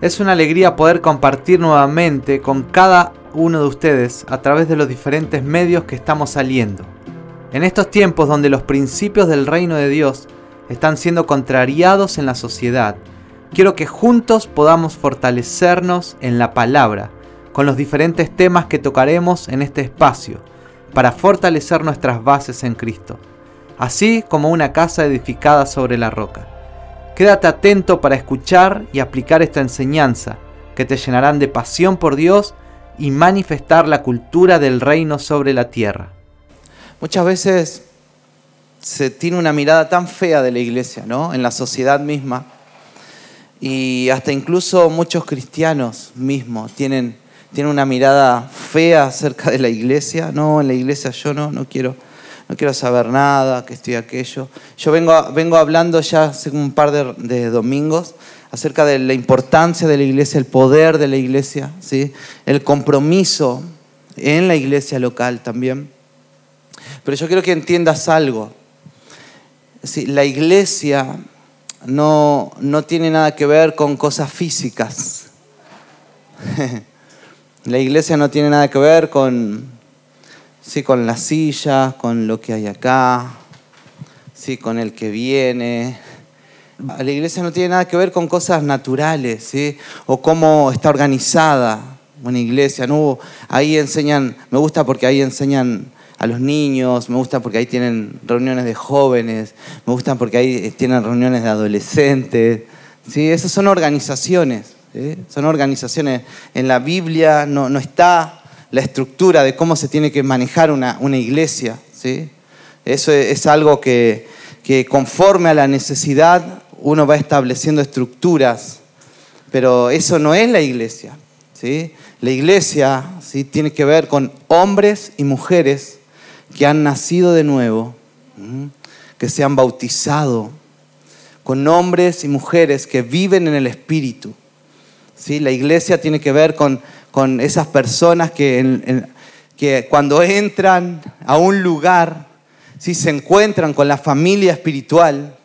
Es una alegría poder compartir nuevamente con cada uno de ustedes a través de los diferentes medios que estamos saliendo. En estos tiempos donde los principios del reino de Dios están siendo contrariados en la sociedad, quiero que juntos podamos fortalecernos en la palabra con los diferentes temas que tocaremos en este espacio para fortalecer nuestras bases en Cristo, así como una casa edificada sobre la roca. Quédate atento para escuchar y aplicar esta enseñanza, que te llenarán de pasión por Dios y manifestar la cultura del reino sobre la tierra. Muchas veces se tiene una mirada tan fea de la iglesia, ¿no? En la sociedad misma. Y hasta incluso muchos cristianos mismos tienen, tienen una mirada fea acerca de la iglesia. No, en la iglesia yo no, no quiero no quiero saber nada, que estoy aquello. Yo vengo, vengo hablando ya hace un par de, domingos acerca de la importancia de la iglesia, el poder de la iglesia, ¿sí? el compromiso en la iglesia local también. Pero yo quiero que entiendas algo. Sí, la iglesia no, no tiene nada que ver con cosas físicas. la iglesia no tiene nada que ver con sí, con la silla, con lo que hay acá, sí, con el que viene. La iglesia no tiene nada que ver con cosas naturales, ¿sí? o cómo está organizada una iglesia. No, ahí enseñan, me gusta porque ahí enseñan a los niños, me gusta porque ahí tienen reuniones de jóvenes, me gusta porque ahí tienen reuniones de adolescentes. ¿sí? Esas son organizaciones, son organizaciones. En la Biblia no, no está la estructura de cómo se tiene que manejar una, iglesia. ¿sí? Eso es, algo que, conforme a la necesidad uno va estableciendo estructuras, pero eso no es la iglesia. ¿sí? La iglesia ¿sí? tiene que ver con hombres y mujeres que han nacido de nuevo, que se han bautizado, con hombres y mujeres que viven en el Espíritu. ¿sí? La iglesia tiene que ver con con esas personas que, cuando entran a un lugar, si se encuentran con la familia espiritual,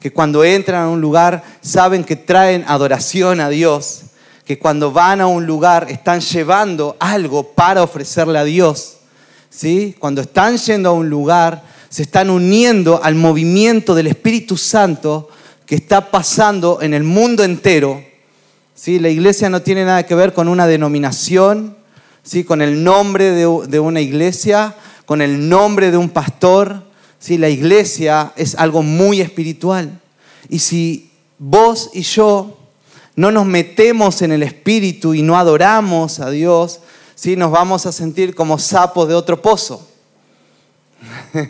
que cuando entran a un lugar saben que traen adoración a Dios, que cuando van a un lugar están llevando algo para ofrecerle a Dios. ¿sí? Cuando están yendo a un lugar, se están uniendo al movimiento del Espíritu Santo que está pasando en el mundo entero ¿sí? La iglesia no tiene nada que ver con una denominación, ¿sí? con el nombre de, una iglesia, con el nombre de un pastor. ¿sí? La iglesia es algo muy espiritual. Y si vos y yo no nos metemos en el espíritu y no adoramos a Dios, ¿sí? nos vamos a sentir como sapos de otro pozo.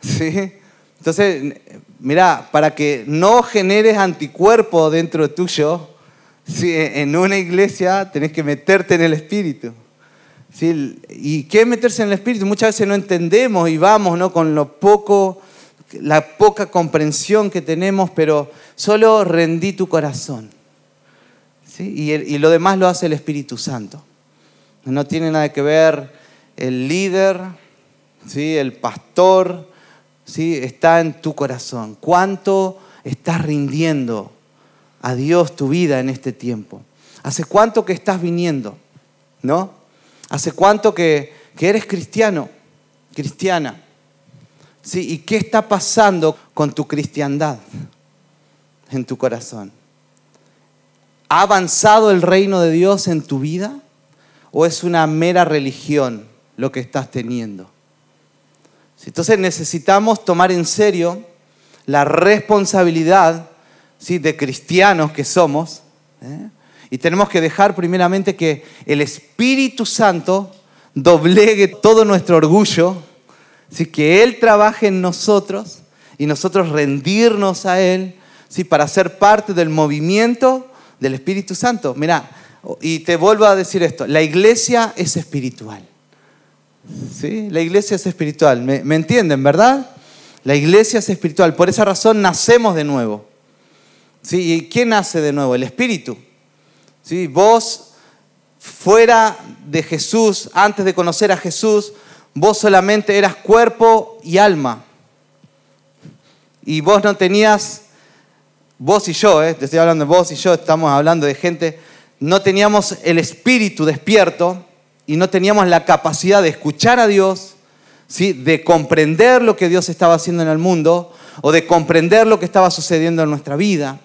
¿Sí? Entonces, mira, para que no generes anticuerpo dentro de tuyo, en una iglesia tenés que meterte en el espíritu. ¿Y qué es meterse en el espíritu? Muchas veces no entendemos y vamos ¿no? con lo poco, la poca comprensión que tenemos, pero solo rendí tu corazón. Y, y lo demás lo hace el Espíritu Santo. No tiene nada que ver el líder, ¿sí? el pastor, ¿sí? está en tu corazón. ¿Cuánto estás rindiendo a Dios tu vida en este tiempo? ¿Hace cuánto que estás viniendo? ¿No? ¿Hace cuánto que, eres cristiano, cristiana? ¿Sí? ¿Y qué está pasando con tu cristiandad en tu corazón? ¿Ha avanzado el reino de Dios en tu vida? ¿O es una mera religión lo que estás teniendo? Entonces necesitamos tomar en serio la responsabilidad ¿sí? de cristianos que somos. ¿eh? Y tenemos que dejar primeramente que el Espíritu Santo doblegue todo nuestro orgullo, ¿sí? que Él trabaje en nosotros y nosotros rendirnos a Él ¿sí? para ser parte del movimiento del Espíritu Santo. Mira, y te vuelvo a decir esto, la iglesia es espiritual. ¿Sí? La iglesia es espiritual. ¿Me, entienden, verdad? La iglesia es espiritual. Por esa razón nacemos de nuevo. ¿Sí? ¿Y quién nace de nuevo? El Espíritu. ¿Sí? Vos, fuera de Jesús, antes de conocer a Jesús, vos solamente eras cuerpo y alma. Y vos no tenías vos y yo, eh, te estoy hablando de vos y yo, estamos hablando de gente, no teníamos el espíritu despierto y no teníamos la capacidad de escuchar a Dios, ¿sí? de comprender lo que Dios estaba haciendo en el mundo o de comprender lo que estaba sucediendo en nuestra vida.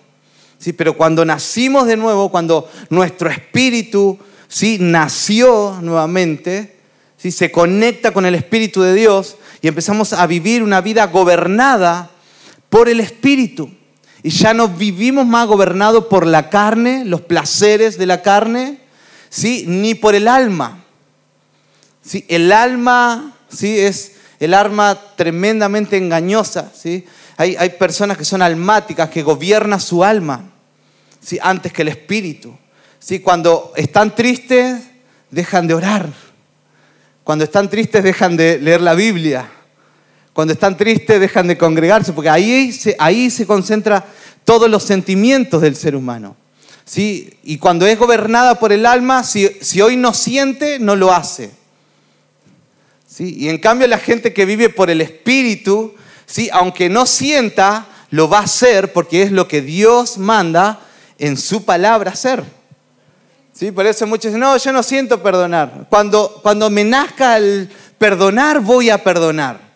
¿sí? Pero cuando nacimos de nuevo, cuando nuestro espíritu ¿sí? nació nuevamente, ¿sí? se conecta con el espíritu de Dios y empezamos a vivir una vida gobernada por el espíritu. Y ya no vivimos más gobernados por la carne, los placeres de la carne, ¿sí? ni por el alma. ¿Sí? El alma ¿sí? es el arma tremendamente engañosa. ¿sí? Hay, hay personas que son almáticas, que gobiernan su alma ¿sí? antes que el espíritu. ¿sí? Cuando están tristes, dejan de orar. Cuando están tristes, dejan de leer la Biblia. Cuando están tristes dejan de congregarse, porque ahí se, ahí se concentra todos los sentimientos del ser humano. ¿sí? Y cuando es gobernada por el alma, si, si hoy no siente, no lo hace. Y en cambio la gente que vive por el espíritu, ¿sí? aunque no sienta, lo va a hacer porque es lo que Dios manda en su palabra hacer. ¿Sí? Por eso muchos dicen, no, yo no siento perdonar. Cuando, cuando me nazca el perdonar, voy a perdonar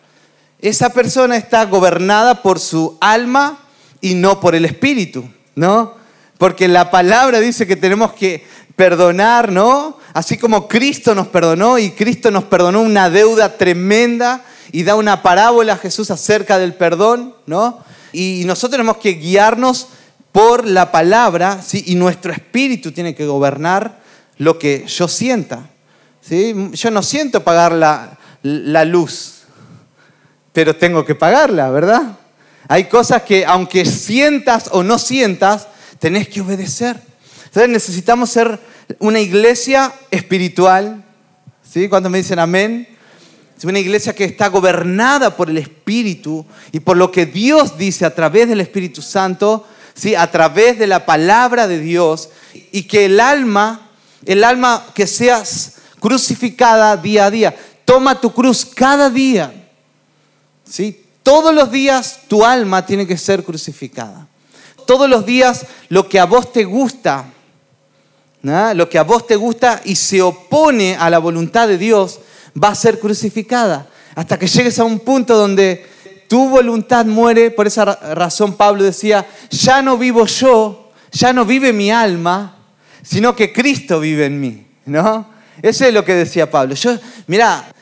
esa persona está gobernada por su alma y no por el espíritu, ¿no? Porque la palabra dice que tenemos que perdonar, ¿no? Así como Cristo nos perdonó y Cristo nos perdonó una deuda tremenda y da una parábola a Jesús acerca del perdón, ¿no? Y nosotros tenemos que guiarnos por la palabra, ¿sí? Y nuestro espíritu tiene que gobernar lo que yo sienta, ¿sí? Yo no siento pagar la, la luz, pero tengo que pagarla, ¿verdad? Hay cosas que aunque sientas o no sientas, tenés que obedecer. Entonces necesitamos ser una iglesia espiritual, ¿sí? Cuando me dicen amén, es una iglesia que está gobernada por el Espíritu y por lo que Dios dice a través del Espíritu Santo, ¿sí? a través de la palabra de Dios, y que el alma, el alma que seas crucificada día a día, toma tu cruz cada día ¿sí? Todos los días tu alma tiene que ser crucificada. Todos los días lo que a vos te gusta, lo que a vos te gusta y se opone a la voluntad de Dios, va a ser crucificada. Hasta que llegues a un punto donde tu voluntad muere. Por esa razón Pablo decía, ya no vivo yo, ya no vive mi alma, sino que Cristo vive en mí. ¿no? Eso es lo que decía Pablo. Yo, mira,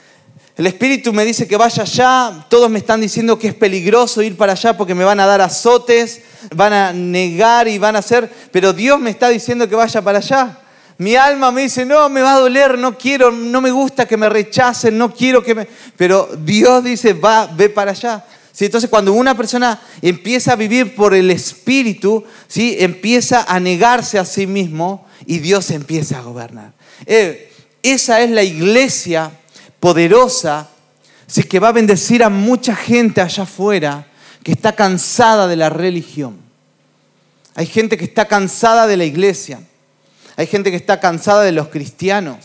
el Espíritu me dice que vaya allá, todos me están diciendo que es peligroso ir para allá porque me van a dar azotes, van a negar y van a hacer, pero Dios me está diciendo que vaya para allá. Mi alma me dice, no, me va a doler, no quiero, no me gusta que me rechacen, no quiero que me... Pero Dios dice, va, ve para allá. ¿Sí? Entonces cuando una persona empieza a vivir por el Espíritu, ¿sí? empieza a negarse a sí mismo y Dios empieza a gobernar. Eh, esa es la iglesia poderosa, sí que va a bendecir a mucha gente allá afuera que está cansada de la religión. Hay gente que está cansada de la iglesia. Hay gente que está cansada de los cristianos.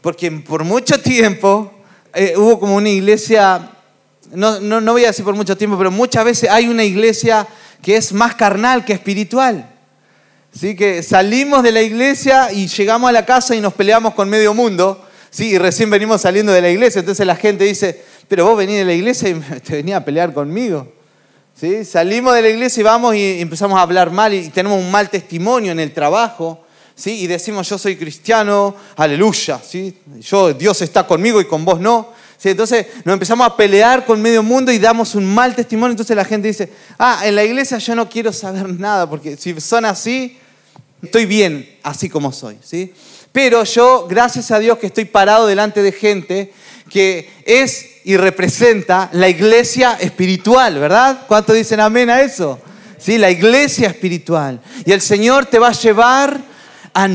Porque por mucho tiempo eh, hubo como una iglesia, no, no, no voy a decir por mucho tiempo, pero muchas veces hay una iglesia que es más carnal que espiritual. ¿Sí? Que salimos de la iglesia y llegamos a la casa y nos peleamos con medio mundo Sí, y recién venimos saliendo de la iglesia, entonces la gente dice, pero vos venís de la iglesia y te venís a pelear conmigo. ¿Sí? Salimos de la iglesia y vamos y empezamos a hablar mal y tenemos un mal testimonio en el trabajo. ¿sí? Y decimos, yo soy cristiano, aleluya. ¿sí? Yo, Dios está conmigo y con vos no. ¿Sí? Entonces nos empezamos a pelear con medio mundo y damos un mal testimonio. Entonces la gente dice, ah, en la iglesia yo no quiero saber nada porque si son así, estoy bien así como soy. ¿sí? Pero yo, gracias a Dios que estoy parado delante de gente que es y representa la iglesia espiritual, ¿verdad? ¿Cuántos dicen amén a eso? Sí, la iglesia espiritual. Y el Señor te va a llevar a,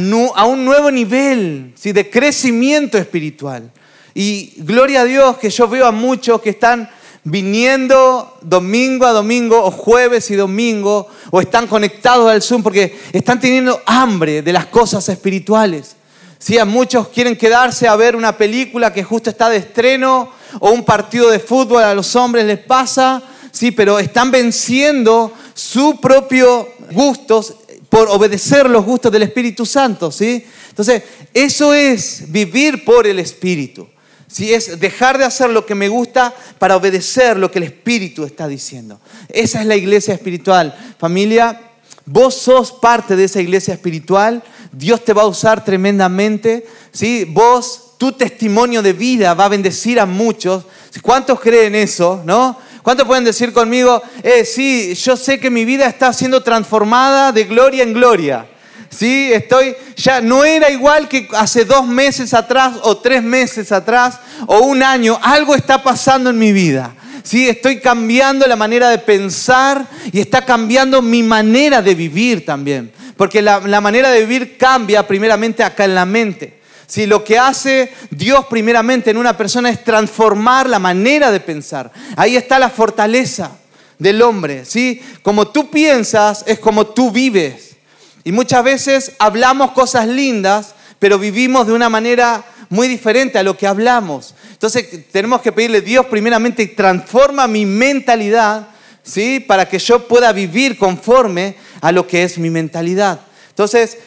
un nuevo nivel ¿sí? de crecimiento espiritual. Y gloria a Dios que yo veo a muchos que están viniendo domingo a domingo o jueves y domingo o están conectados al Zoom porque están teniendo hambre de las cosas espirituales. Sí, a muchos quieren quedarse a ver una película que justo está de estreno o un partido de fútbol a los hombres les pasa, sí, pero están venciendo su propio gustos por obedecer los gustos del Espíritu Santo, ¿sí? Entonces, eso es vivir por el Espíritu. ¿sí? Es dejar de hacer lo que me gusta para obedecer lo que el Espíritu está diciendo. Esa es la iglesia espiritual. Familia, vos sos parte de esa iglesia espiritual. Dios te va a usar tremendamente. ¿sí? Vos, tu testimonio de vida va a bendecir a muchos. ¿Cuántos creen eso? ¿No? ¿Cuántos pueden decir conmigo, eh, sí, yo sé que mi vida está siendo transformada de gloria en gloria? Sí, estoy, ya no era igual que hace dos meses atrás o tres meses atrás o un año, algo está pasando en mi vida. Sí, estoy cambiando la manera de pensar y está cambiando mi manera de vivir también. Porque la, manera de vivir cambia primeramente acá en la mente. Si lo que hace Dios primeramente en una persona es transformar la manera de pensar. Ahí está la fortaleza del hombre, ¿sí? Como tú piensas es como tú vives. Y muchas veces hablamos cosas lindas, pero vivimos de una manera muy diferente a lo que hablamos. Entonces tenemos que pedirle, Dios primeramente transforma mi mentalidad, ¿sí? Para que yo pueda vivir conforme a lo que es mi mentalidad. Entonces,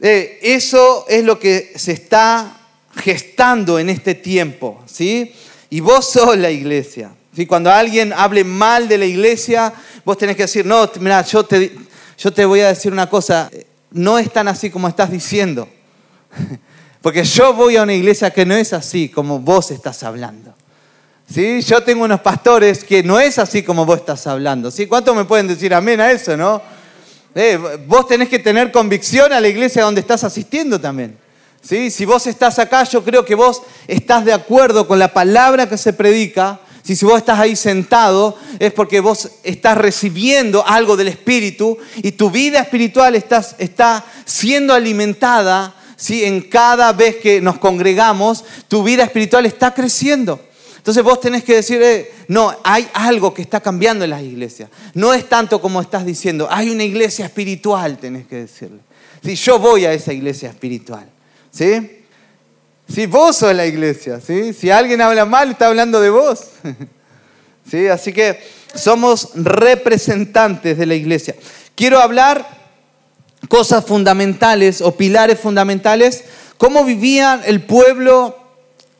eh, eso es lo que se está gestando en este tiempo, ¿sí? Y vos sos la iglesia. ¿sí? Cuando alguien hable mal de la iglesia, vos tenés que decir, no, mira, yo te, yo te voy a decir una cosa, no es tan así como estás diciendo. Porque yo voy a una iglesia que no es así como vos estás hablando. ¿Sí? Yo tengo unos pastores que no es así como vos estás hablando. ¿Sí? ¿Cuántos me pueden decir amén a eso, no? Eh, vos tenés que tener convicción a la iglesia donde estás asistiendo también. ¿sí? Si vos estás acá, yo creo que vos estás de acuerdo con la palabra que se predica. Si, si vos estás ahí sentado, es porque vos estás recibiendo algo del Espíritu y tu vida espiritual estás, está siendo alimentada ¿sí? en cada vez que nos congregamos, tu vida espiritual está creciendo. Entonces vos tenés que decir, eh, no, hay algo que está cambiando en las iglesias. No es tanto como estás diciendo, hay una iglesia espiritual, tenés que decirle. Si yo voy a esa iglesia espiritual, ¿sí? Si vos sos la iglesia, ¿sí? Si alguien habla mal, está hablando de vos. ¿Sí? Así que somos representantes de la iglesia. Quiero hablar cosas fundamentales o pilares fundamentales, cómo vivía el pueblo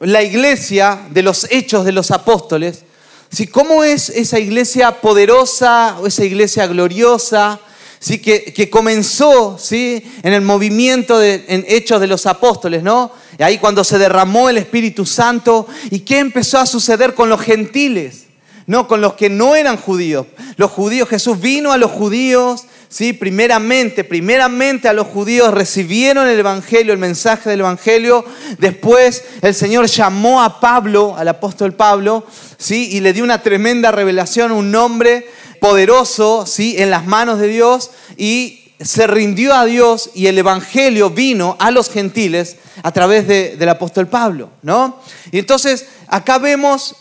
la iglesia de los hechos de los apóstoles, ¿sí? ¿cómo es esa iglesia poderosa, esa iglesia gloriosa, ¿sí? que, que comenzó ¿sí? en el movimiento de, en hechos de los apóstoles, ¿no? ahí cuando se derramó el Espíritu Santo, ¿y qué empezó a suceder con los gentiles? No, con los que no eran judíos. Los judíos, Jesús vino a los judíos, ¿sí? Primeramente, primeramente a los judíos recibieron el Evangelio, el mensaje del Evangelio. Después el Señor llamó a Pablo, al apóstol Pablo, ¿sí? Y le dio una tremenda revelación, un nombre poderoso, ¿sí? En las manos de Dios y se rindió a Dios y el Evangelio vino a los gentiles a través del apóstol Pablo, ¿no? Y entonces acá vemos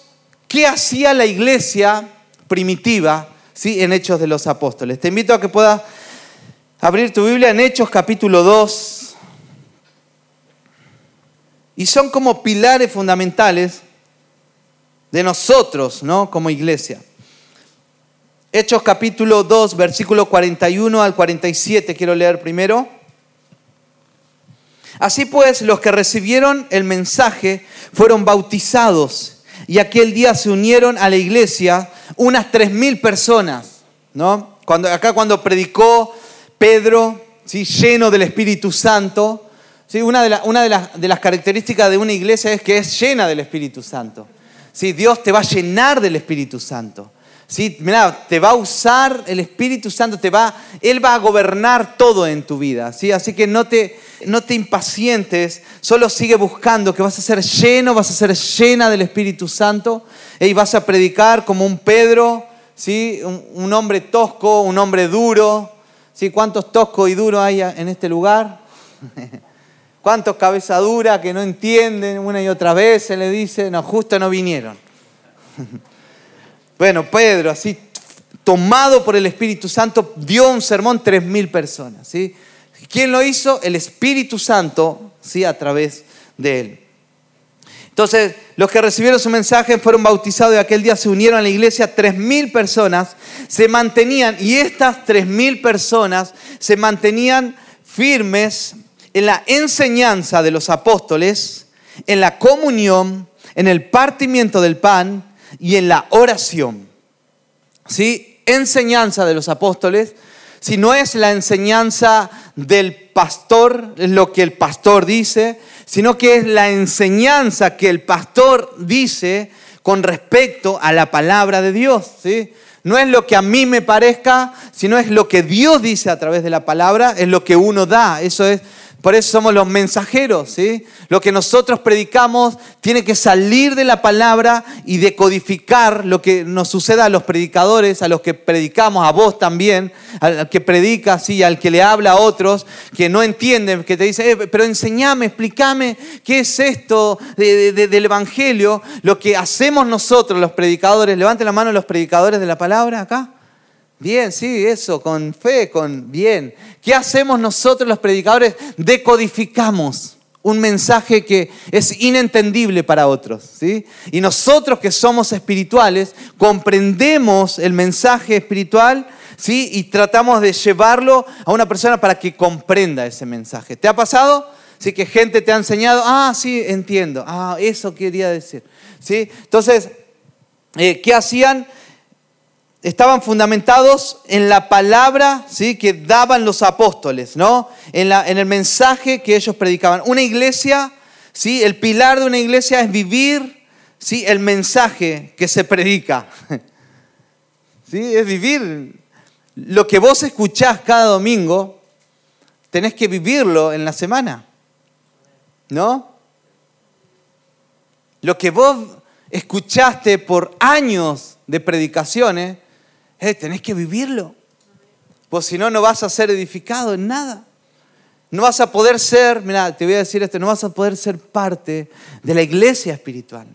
qué hacía la iglesia primitiva ¿sí? en Hechos de los Apóstoles. Te invito a que puedas abrir tu Biblia en Hechos capítulo 2. Y son como pilares fundamentales de nosotros, ¿no? Como iglesia. Hechos capítulo 2, versículo 41 al 47, quiero leer primero. Así pues, los que recibieron el mensaje fueron bautizados y aquel día se unieron a la iglesia unas tres mil personas, ¿no? Acá cuando predicó Pedro, ¿sí? lleno del Espíritu Santo, ¿sí? una, de, una de, las, de, las, características de una iglesia es que es llena del Espíritu Santo. ¿sí? Dios te va a llenar del Espíritu Santo. ¿Sí? Mira, te va a usar el Espíritu Santo, te va, Él va a gobernar todo en tu vida. ¿sí? Así que no te, no te impacientes, solo sigue buscando que vas a ser lleno, vas a ser llena del Espíritu Santo y vas a predicar como un Pedro, ¿sí? un, hombre tosco, un hombre duro. ¿sí? ¿Cuántos toscos y duros hay en este lugar? ¿Cuántos cabeza dura que no entienden una y otra vez se le dice, no, justo no vinieron? bueno, Pedro, así tomado por el Espíritu Santo, dio un sermón tres mil personas. ¿sí? ¿Quién lo hizo? El Espíritu Santo, ¿sí? a través de él. Entonces, los que recibieron su mensaje fueron bautizados y aquel día se unieron a la iglesia 3.000 personas, se mantenían, y estas 3.000 personas se mantenían firmes en la enseñanza de los apóstoles, en la comunión, en el partimiento del pan y en la oración. ¿Sí? Enseñanza de los apóstoles, si no es la enseñanza del pastor, lo que el pastor dice, sino que es la enseñanza que el pastor dice con respecto a la palabra de Dios. ¿sí? No es lo que a mí me parezca, sino es lo que Dios dice a través de la palabra, es lo que uno da. Eso es por eso somos los mensajeros, ¿sí? Lo que nosotros predicamos tiene que salir de la palabra y decodificar lo que nos suceda a los predicadores, a los que predicamos, a vos también, al que predica, ¿sí? al que le habla a otros que no entienden, que te dicen, eh, pero enseñame, explícame qué es esto del Evangelio. Lo que hacemos nosotros, los predicadores, levanten la mano los predicadores de la palabra acá. Bien, sí, eso, con fe, con bien. ¿Qué hacemos nosotros los predicadores? Decodificamos un mensaje que es inentendible para otros. ¿sí? Y nosotros que somos espirituales, comprendemos el mensaje espiritual ¿sí? y tratamos de llevarlo a una persona para que comprenda ese mensaje. ¿Te ha pasado? Sí, que gente te ha enseñado, ah, sí, entiendo, ah, eso quería decir. ¿Sí? Entonces, eh, ¿qué hacían? Estaban fundamentados en la palabra ¿sí? que daban los apóstoles, ¿no? en, la, en el mensaje que ellos predicaban. Una iglesia, ¿sí? el pilar de una iglesia es vivir ¿sí? el mensaje que se predica. ¿Sí? Es vivir lo que vos escuchás cada domingo, tenés que vivirlo en la semana. ¿No? Lo que vos escuchaste por años de predicaciones, tenés que vivirlo. Pues si no, no vas a ser edificado en nada. No vas a poder ser, mira, te voy a decir esto, no vas a poder ser parte de la iglesia espiritual.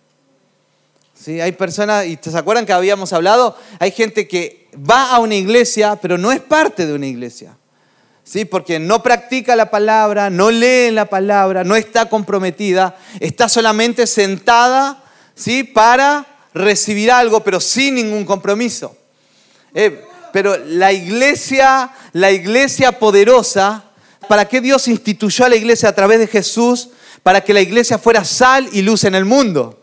¿Sí? Hay personas, y se acuerdan que habíamos hablado, hay gente que va a una iglesia, pero no es parte de una iglesia. ¿Sí? Porque no practica la palabra, no lee la palabra, no está comprometida, está solamente sentada ¿sí? para recibir algo, pero sin ningún compromiso. Eh, pero la iglesia, la iglesia poderosa, ¿para qué Dios instituyó a la iglesia a través de Jesús? Para que la iglesia fuera sal y luz en el mundo.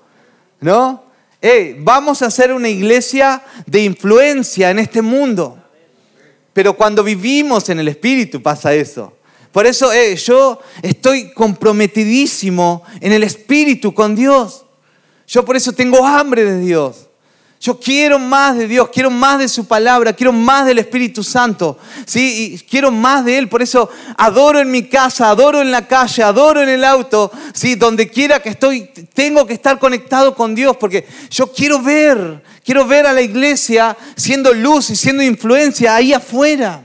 ¿No? Eh, vamos a ser una iglesia de influencia en este mundo. Pero cuando vivimos en el Espíritu pasa eso. Por eso eh, yo estoy comprometidísimo en el Espíritu con Dios. Yo por eso tengo hambre de Dios. Yo quiero más de Dios, quiero más de su palabra, quiero más del Espíritu Santo, ¿sí? Quiero más de Él, por eso adoro en mi casa, adoro en la calle, adoro en el auto, ¿sí? Donde quiera que estoy, tengo que estar conectado con Dios, porque yo quiero ver, quiero ver a la iglesia siendo luz y siendo influencia ahí afuera.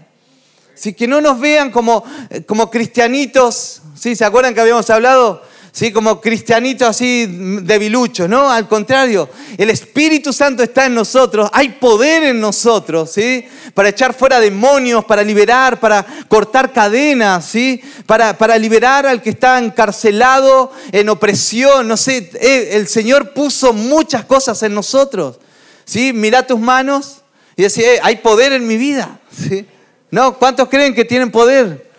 ¿Sí? Que no nos vean como, como cristianitos, ¿sí? ¿Se acuerdan que habíamos hablado? ¿Sí? como cristianitos así debiluchos, ¿no? Al contrario, el Espíritu Santo está en nosotros, hay poder en nosotros, ¿sí? Para echar fuera demonios, para liberar, para cortar cadenas, ¿sí? Para, para liberar al que está encarcelado en opresión, no sé, eh, el Señor puso muchas cosas en nosotros, ¿sí? Mira tus manos y decir, eh, hay poder en mi vida, ¿sí? ¿No? ¿Cuántos creen que tienen poder?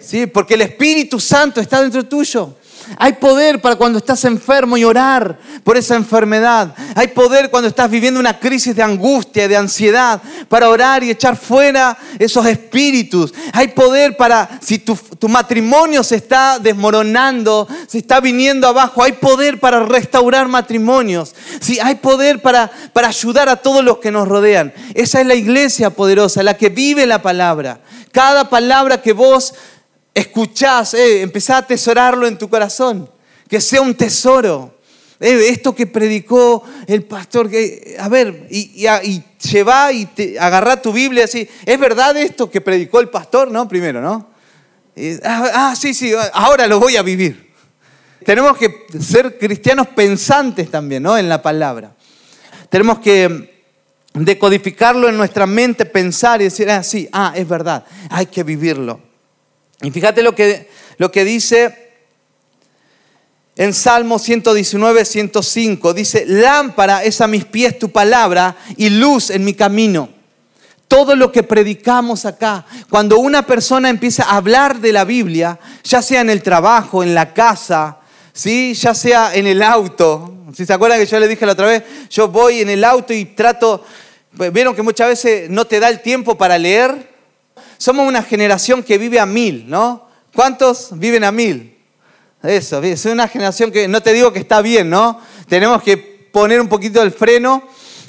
Sí, porque el Espíritu Santo está dentro tuyo. Hay poder para cuando estás enfermo y orar por esa enfermedad. Hay poder cuando estás viviendo una crisis de angustia, de ansiedad, para orar y echar fuera esos espíritus. Hay poder para, si tu, matrimonio se está desmoronando, se está viniendo abajo, hay poder para restaurar matrimonios. Sí, hay poder para, para ayudar a todos los que nos rodean. Esa es la iglesia poderosa, la que vive la palabra. Cada palabra que vos escuchás, eh, empezá a atesorarlo en tu corazón, que sea un tesoro. Eh, esto que predicó el pastor, que, a ver, y, y, lleva y te, agarrá tu Biblia así, ¿es verdad esto que predicó el pastor? No, primero, ¿no? Ah, ah, sí, sí, ahora lo voy a vivir. Tenemos que ser cristianos pensantes también, ¿no? En la palabra. Tenemos que decodificarlo en nuestra mente, pensar y decir, ah, sí, ah, es verdad, hay que vivirlo. Y fíjate lo que, lo que dice en Salmo 119, 105. Dice, lámpara es a mis pies tu palabra y luz en mi camino. Todo lo que predicamos acá, cuando una persona empieza a hablar de la Biblia, ya sea en el trabajo, en la casa, ¿sí? ya sea en el auto. Si se acuerdan que yo le dije la otra vez, yo voy en el auto y trato, vieron que muchas veces no te da el tiempo para leer. Somos una generación que vive a mil, ¿no? ¿Cuántos viven a mil? Eso, es una generación que no te digo que está bien, ¿no? Tenemos que poner un poquito el freno,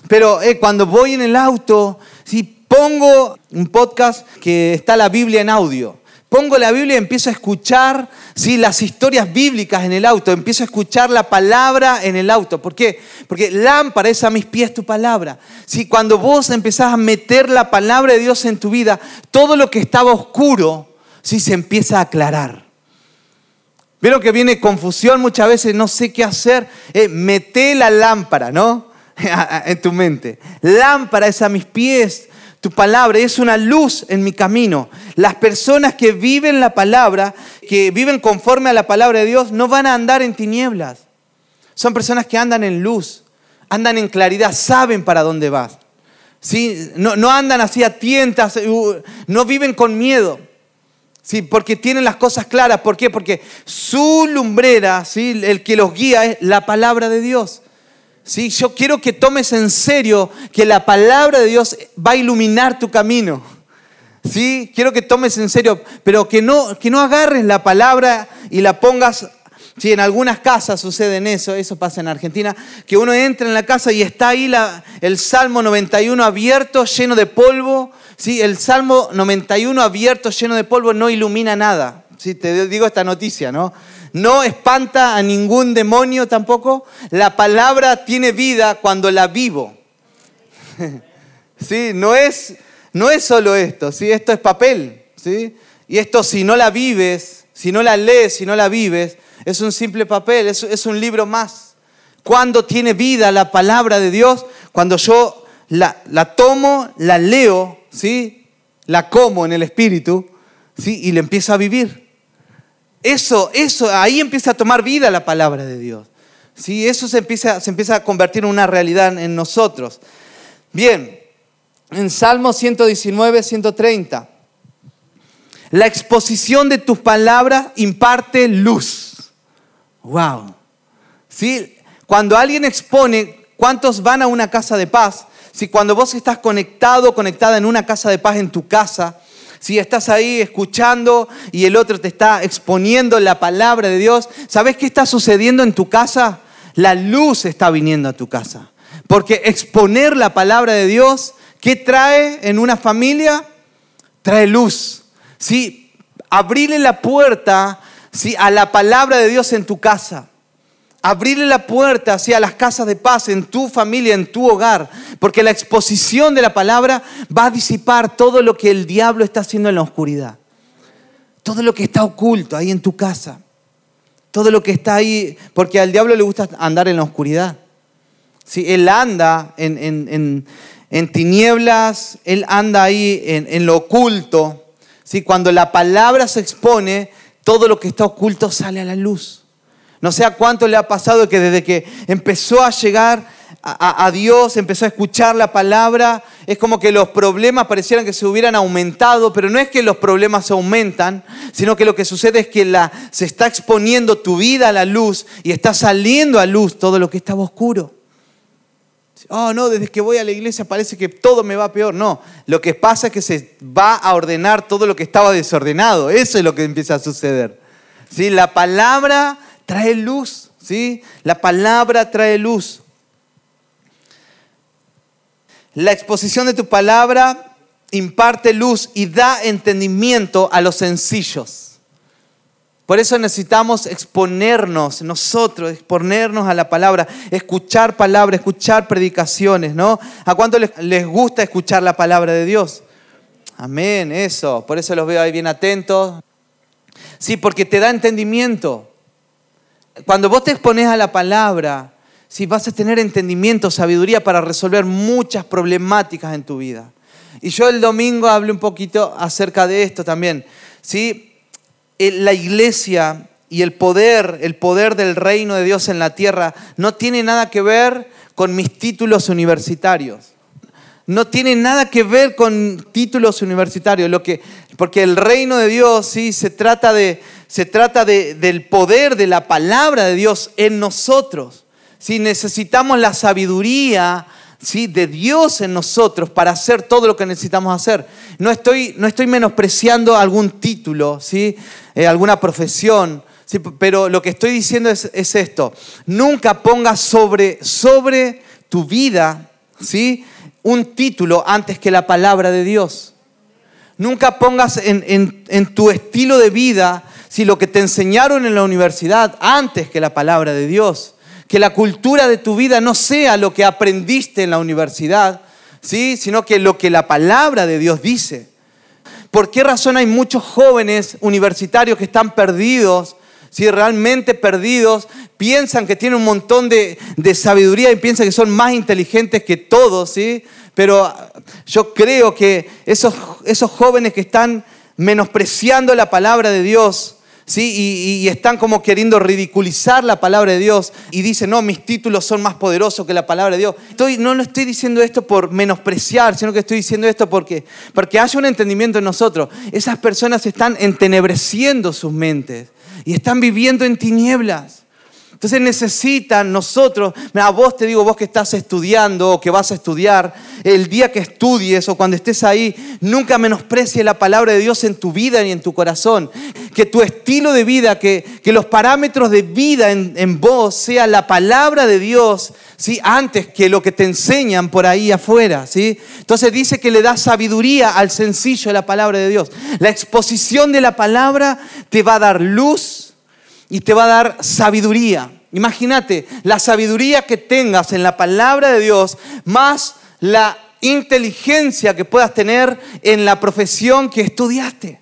pero eh, cuando voy en el auto, si pongo un podcast que está la Biblia en audio, pongo la Biblia y empiezo a escuchar ¿sí? las historias bíblicas en el auto, empiezo a escuchar la palabra en el auto. ¿Por qué? Porque lámpara es a mis pies tu palabra. Si cuando vos empezás a meter la palabra de Dios en tu vida, todo lo que estaba oscuro ¿sí? se empieza a aclarar. Vieron que viene confusión muchas veces, no sé qué hacer. Eh, mete la lámpara, ¿no? en tu mente. Lámpara es a mis pies, tu palabra es una luz en mi camino. Las personas que viven la palabra, que viven conforme a la palabra de Dios, no van a andar en tinieblas. Son personas que andan en luz, andan en claridad, saben para dónde vas. ¿Sí? No, no andan así a tientas, no viven con miedo. Sí, porque tienen las cosas claras. ¿Por qué? Porque su lumbrera, ¿sí? el que los guía es la palabra de Dios. ¿Sí? Yo quiero que tomes en serio que la palabra de Dios va a iluminar tu camino. ¿Sí? Quiero que tomes en serio, pero que no, que no agarres la palabra y la pongas Sí, en algunas casas sucede eso, eso pasa en Argentina, que uno entra en la casa y está ahí la, el Salmo 91 abierto, lleno de polvo, Sí, el Salmo 91 abierto, lleno de polvo, no ilumina nada. Sí, te digo esta noticia, ¿no? No espanta a ningún demonio tampoco. La palabra tiene vida cuando la vivo. Sí, no es, no es solo esto, ¿sí? esto es papel. ¿sí? Y esto si no la vives, si no la lees, si no la vives, es un simple papel, es, es un libro más. Cuando tiene vida la palabra de Dios, cuando yo la, la tomo, la leo, ¿sí? La como en el espíritu, ¿sí? Y le empiezo a vivir. Eso, eso, ahí empieza a tomar vida la palabra de Dios. ¿sí? Eso se empieza, se empieza a convertir en una realidad en nosotros. Bien, en Salmo 119, 130. La exposición de tus palabras imparte luz. Wow. ¿Sí? Cuando alguien expone, ¿cuántos van a una casa de paz? Si cuando vos estás conectado, conectada en una casa de paz en tu casa, si estás ahí escuchando y el otro te está exponiendo la palabra de Dios, ¿sabes qué está sucediendo en tu casa? La luz está viniendo a tu casa. Porque exponer la palabra de Dios, ¿qué trae en una familia? Trae luz. ¿Sí? Abrirle la puerta ¿sí? a la palabra de Dios en tu casa abrirle la puerta hacia las casas de paz en tu familia, en tu hogar, porque la exposición de la palabra va a disipar todo lo que el diablo está haciendo en la oscuridad, todo lo que está oculto ahí en tu casa, todo lo que está ahí, porque al diablo le gusta andar en la oscuridad. ¿Sí? Él anda en, tinieblas, él anda ahí en, lo oculto. ¿Sí? Cuando la palabra se expone, todo lo que está oculto sale a la luz. No sé a cuánto le ha pasado que desde que empezó a llegar a, Dios, empezó a escuchar la palabra, es como que los problemas parecieran que se hubieran aumentado, pero no es que los problemas se aumentan, sino que lo que sucede es que se está exponiendo tu vida a la luz y está saliendo a luz todo lo que estaba oscuro. Oh, no, desde que voy a la iglesia parece que todo me va peor. No, lo que pasa es que se va a ordenar todo lo que estaba desordenado. Eso es lo que empieza a suceder. ¿Sí? La palabra trae luz, ¿sí? La palabra trae luz. La exposición de tu palabra imparte luz y da entendimiento a los sencillos. Por eso necesitamos exponernos nosotros, exponernos a la palabra, escuchar palabra, escuchar predicaciones, ¿no? ¿A cuánto les, les gusta escuchar la palabra de Dios? Amén, eso. Por eso los veo ahí bien atentos. Sí, porque te da entendimiento cuando vos te expones a la palabra, si vas a tener entendimiento, sabiduría para resolver muchas problemáticas en tu vida. Y yo el domingo hablé un poquito acerca de esto también. ¿sí? La iglesia y el poder, el poder del reino de Dios en la tierra no tiene nada que ver con mis títulos universitarios. No tiene nada que ver con títulos universitarios, lo que, porque el reino de Dios sí se trata, de, se trata de, del poder de la palabra de Dios en nosotros. Si necesitamos la sabiduría ¿sí? de Dios en nosotros para hacer todo lo que necesitamos hacer. No estoy, no estoy menospreciando algún título, ¿sí? Eh, alguna profesión, pero lo que estoy diciendo es, esto. Nunca pongas sobre, sobre tu vida ¿sí? un título antes que la palabra de Dios. Nunca pongas en, en tu estilo de vida si lo que te enseñaron en la universidad antes que la palabra de Dios. Que la cultura de tu vida no sea lo que aprendiste en la universidad, ¿sí? sino que lo que la palabra de Dios dice. ¿Por qué razón hay muchos jóvenes universitarios que están perdidos si realmente perdidos, piensan que tienen un montón de, sabiduría y piensan que son más inteligentes que todos, ¿sí? Pero yo creo que esos, esos jóvenes que están menospreciando la palabra de Dios, ¿sí? Y, están como queriendo ridiculizar la palabra de Dios y dicen, no, mis títulos son más poderosos que la palabra de Dios. Estoy, no, no estoy diciendo esto por menospreciar, sino que estoy diciendo esto porque, porque haya un entendimiento en nosotros. Esas personas están entenebreciendo sus mentes y están viviendo en tinieblas. Entonces necesitan nosotros, a vos te digo, vos que estás estudiando o que vas a estudiar, el día que estudies o cuando estés ahí, nunca menosprecies la palabra de Dios en tu vida ni en tu corazón. Que tu estilo de vida, que, que los parámetros de vida en, en, vos sea la palabra de Dios, ¿sí? antes que lo que te enseñan por ahí afuera. ¿sí? Entonces dice que le da sabiduría al sencillo de la palabra de Dios. La exposición de la palabra te va a dar luz y te va a dar sabiduría. Imagínate, la sabiduría que tengas en la palabra de Dios, más la inteligencia que puedas tener en la profesión que estudiaste.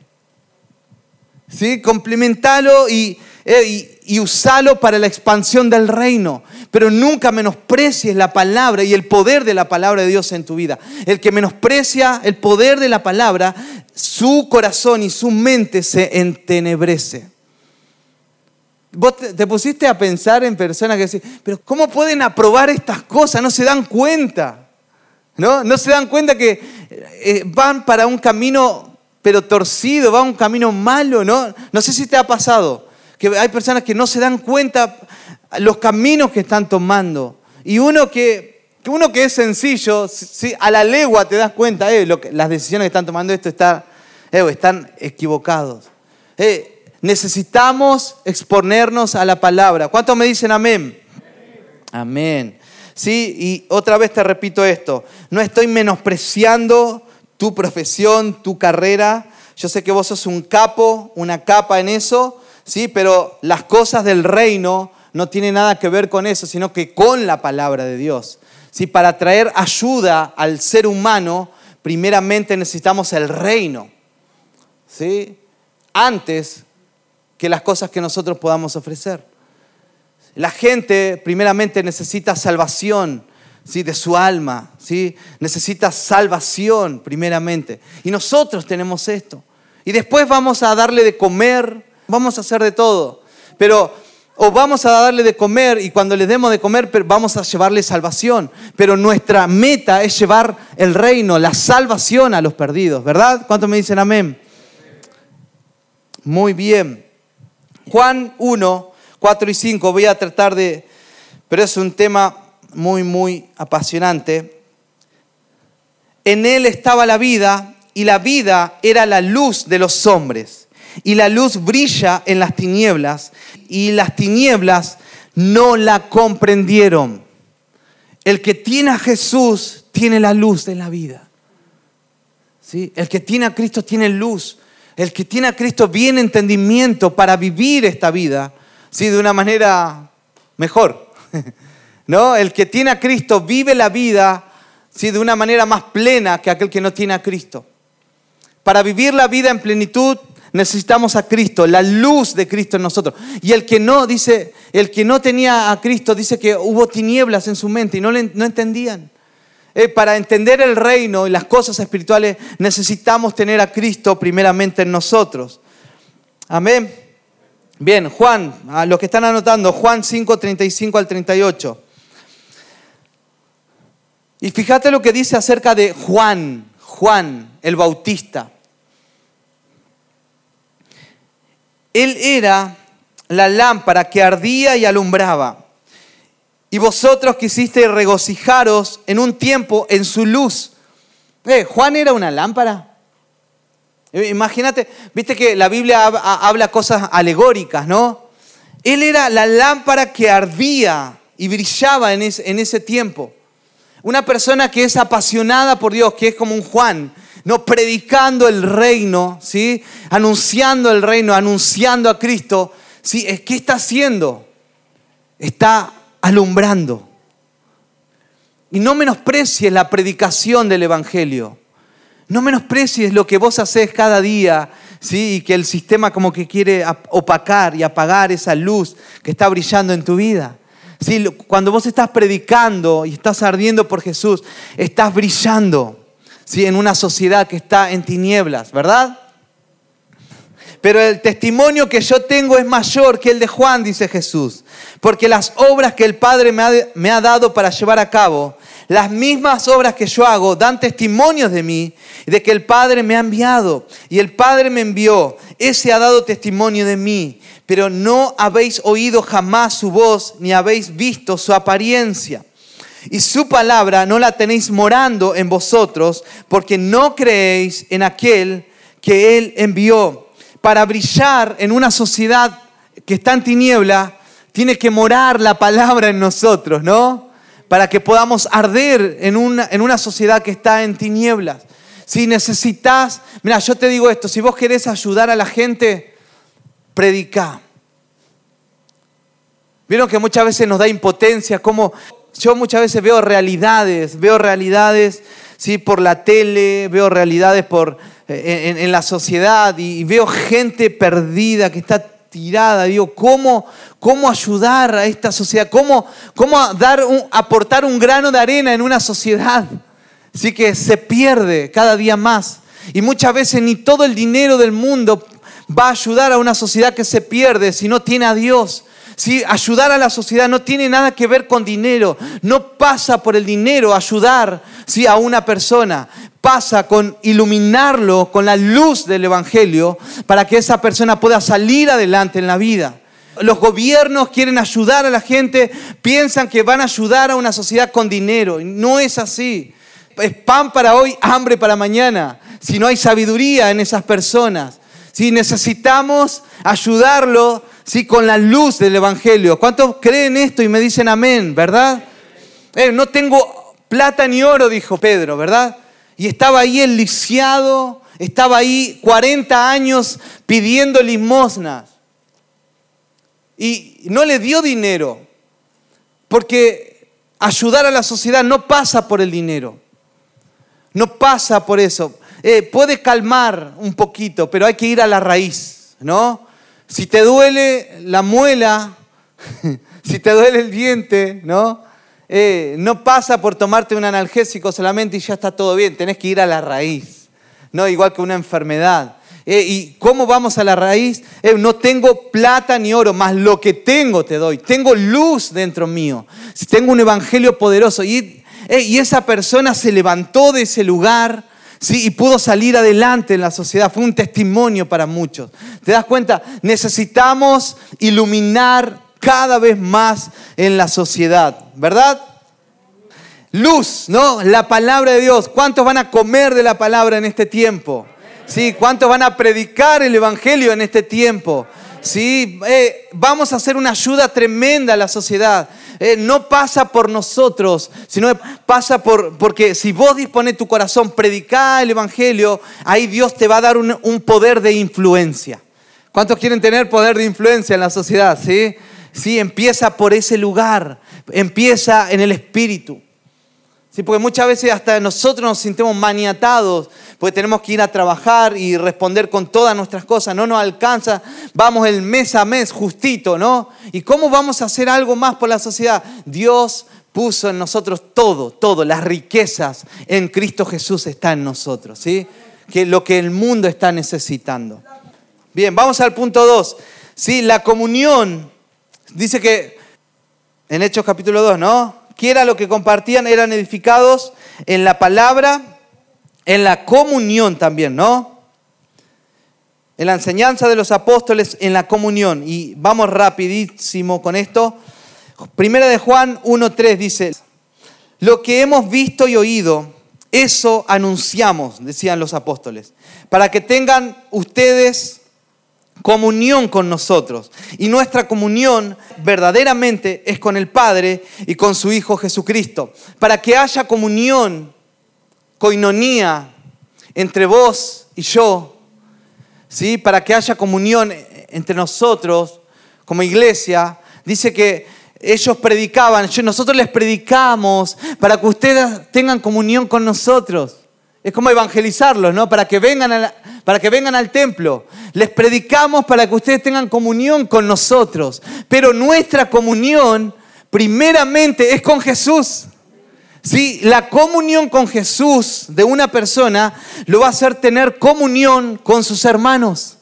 ¿Sí? Complementalo y, eh, y, y usalo para la expansión del reino. Pero nunca menosprecies la palabra y el poder de la palabra de Dios en tu vida. El que menosprecia el poder de la palabra, su corazón y su mente se entenebrece. Vos te, pusiste a pensar en personas que dicen, pero ¿cómo pueden aprobar estas cosas? No se dan cuenta. ¿No? No se dan cuenta que eh, van para un camino, pero torcido, van un camino malo, ¿no? No sé si te ha pasado, que hay personas que no se dan cuenta los caminos que están tomando. Y uno que, uno que es sencillo, a la legua te das cuenta, eh, las decisiones que están tomando esto está, eh, están equivocados. Eh, Necesitamos exponernos a la palabra. ¿Cuántos me dicen amén? Amén. Sí, y otra vez te repito esto. No estoy menospreciando tu profesión, tu carrera. Yo sé que vos sos un capo, una capa en eso, sí, pero las cosas del reino no tienen nada que ver con eso, sino que con la palabra de Dios. Sí, para traer ayuda al ser humano, primeramente necesitamos el reino. ¿Sí? Antes que las cosas que nosotros podamos ofrecer. La gente primeramente necesita salvación ¿sí? de su alma, ¿sí? necesita salvación primeramente. Y nosotros tenemos esto. Y después vamos a darle de comer, vamos a hacer de todo. Pero o vamos a darle de comer y cuando le demos de comer vamos a llevarle salvación. Pero nuestra meta es llevar el reino, la salvación a los perdidos, ¿verdad? ¿Cuántos me dicen amén? Muy bien. Juan 1, 4 y 5, voy a tratar de, pero es un tema muy, muy apasionante. En él estaba la vida y la vida era la luz de los hombres. Y la luz brilla en las tinieblas y las tinieblas no la comprendieron. El que tiene a Jesús tiene la luz de la vida. ¿Sí? El que tiene a Cristo tiene luz. El que tiene a Cristo bien entendimiento para vivir esta vida, ¿sí? De una manera mejor. ¿No? El que tiene a Cristo vive la vida, ¿sí? De una manera más plena que aquel que no tiene a Cristo. Para vivir la vida en plenitud necesitamos a Cristo, la luz de Cristo en nosotros. Y el que no, dice, el que no tenía a Cristo, dice que hubo tinieblas en su mente y no, no entendían. Eh, para entender el reino y las cosas espirituales necesitamos tener a Cristo primeramente en nosotros. Amén. Bien, Juan, a los que están anotando, Juan 5, 35 al 38. Y fíjate lo que dice acerca de Juan, Juan el Bautista. Él era la lámpara que ardía y alumbraba. Y vosotros quisisteis regocijaros en un tiempo en su luz. Eh, Juan era una lámpara. Eh, imagínate, viste que la Biblia habla cosas alegóricas, ¿no? Él era la lámpara que ardía y brillaba en ese, en ese tiempo. Una persona que es apasionada por Dios, que es como un Juan, no predicando el reino, ¿sí? Anunciando el reino, anunciando a Cristo, ¿sí? ¿Qué está haciendo? Está alumbrando. Y no menosprecies la predicación del Evangelio. No menosprecies lo que vos haces cada día, ¿sí? Y que el sistema como que quiere opacar y apagar esa luz que está brillando en tu vida. ¿Sí? Cuando vos estás predicando y estás ardiendo por Jesús, estás brillando ¿sí? en una sociedad que está en tinieblas, ¿verdad? Pero el testimonio que yo tengo es mayor que el de Juan, dice Jesús, porque las obras que el Padre me ha, dado para llevar a cabo, las mismas obras que yo hago dan testimonios de mí, de que el Padre me ha enviado. Y el Padre me envió. Ese ha dado testimonio de mí. Pero no habéis oído jamás su voz, ni habéis visto su apariencia. Y su palabra no la tenéis morando en vosotros, porque no creéis en aquel que Él envió. Para brillar en una sociedad que está en tiniebla, tiene que morar la palabra en nosotros, ¿no? para que podamos arder en una, en una sociedad que está en tinieblas. Si necesitas, mira, yo te digo esto, si vos querés ayudar a la gente, predica. Vieron que muchas veces nos da impotencia, como yo muchas veces veo realidades, veo realidades ¿sí? por la tele, veo realidades por, eh, en, la sociedad y veo gente perdida que está tirada. Digo, ¿cómo, cómo ayudar a esta sociedad? ¿Cómo, cómo dar aportar un grano de arena en una sociedad? Así que se pierde cada día más. Y muchas veces ni todo el dinero del mundo va a ayudar a una sociedad que se pierde si no tiene a Dios. Si ayudar a la sociedad no tiene nada que ver con dinero, no pasa por el dinero ayudar ¿sí? a una persona, pasa con iluminarlo con la luz del Evangelio para que esa persona pueda salir adelante en la vida. Los gobiernos quieren ayudar a la gente, piensan que van a ayudar a una sociedad con dinero. No es así. Es pan para hoy, hambre para mañana. Si no hay sabiduría en esas personas. Si necesitamos ayudarlo ¿sí? con la luz del Evangelio. ¿Cuántos creen esto y me dicen amén, verdad? Eh, no tengo plata ni oro, dijo Pedro, ¿verdad? Y estaba ahí el lisiado, estaba ahí 40 años pidiendo limosnas. Y no le dio dinero, porque ayudar a la sociedad no pasa por el dinero, no pasa por eso. Eh, puede calmar un poquito, pero hay que ir a la raíz, ¿no? Si te duele la muela, si te duele el diente, ¿no? Eh, no pasa por tomarte un analgésico solamente y ya está todo bien, tenés que ir a la raíz, ¿no? igual que una enfermedad. Eh, ¿Y cómo vamos a la raíz? Eh, no tengo plata ni oro, más lo que tengo te doy. Tengo luz dentro mío. Tengo un evangelio poderoso. Y, y esa persona se levantó de ese lugar ¿sí? y pudo salir adelante en la sociedad. Fue un testimonio para muchos. ¿Te das cuenta? Necesitamos iluminar cada vez más en la sociedad, ¿verdad? Luz, ¿no? La palabra de Dios. ¿Cuántos van a comer de la palabra en este tiempo? Sí, ¿cuántos van a predicar el Evangelio en este tiempo? Sí, eh, vamos a hacer una ayuda tremenda a la sociedad. Eh, no pasa por nosotros, sino pasa por, porque si vos dispones tu corazón, predicar el Evangelio, ahí Dios te va a dar un, un poder de influencia. ¿Cuántos quieren tener poder de influencia en la sociedad? ¿Sí? Sí, empieza por ese lugar, empieza en el espíritu. Sí, porque muchas veces hasta nosotros nos sentimos maniatados, porque tenemos que ir a trabajar y responder con todas nuestras cosas, no nos alcanza, vamos el mes a mes justito, ¿no? ¿Y cómo vamos a hacer algo más por la sociedad? Dios puso en nosotros todo, todo, las riquezas en Cristo Jesús está en nosotros, ¿sí? Que lo que el mundo está necesitando. Bien, vamos al punto 2. Sí, la comunión. Dice que en Hechos capítulo 2, ¿no? Que era lo que compartían, eran edificados en la palabra, en la comunión también, ¿no? En la enseñanza de los apóstoles, en la comunión. Y vamos rapidísimo con esto. Primera de Juan 1.3 dice, lo que hemos visto y oído, eso anunciamos, decían los apóstoles, para que tengan ustedes comunión con nosotros. Y nuestra comunión verdaderamente es con el Padre y con su Hijo Jesucristo. Para que haya comunión, coinonía entre vos y yo, ¿sí? para que haya comunión entre nosotros como iglesia, dice que ellos predicaban, nosotros les predicamos para que ustedes tengan comunión con nosotros. Es como evangelizarlos, ¿no? Para que, vengan para que vengan al templo. Les predicamos para que ustedes tengan comunión con nosotros. Pero nuestra comunión primeramente es con Jesús. ¿Sí? La comunión con Jesús de una persona lo va a hacer tener comunión con sus hermanos.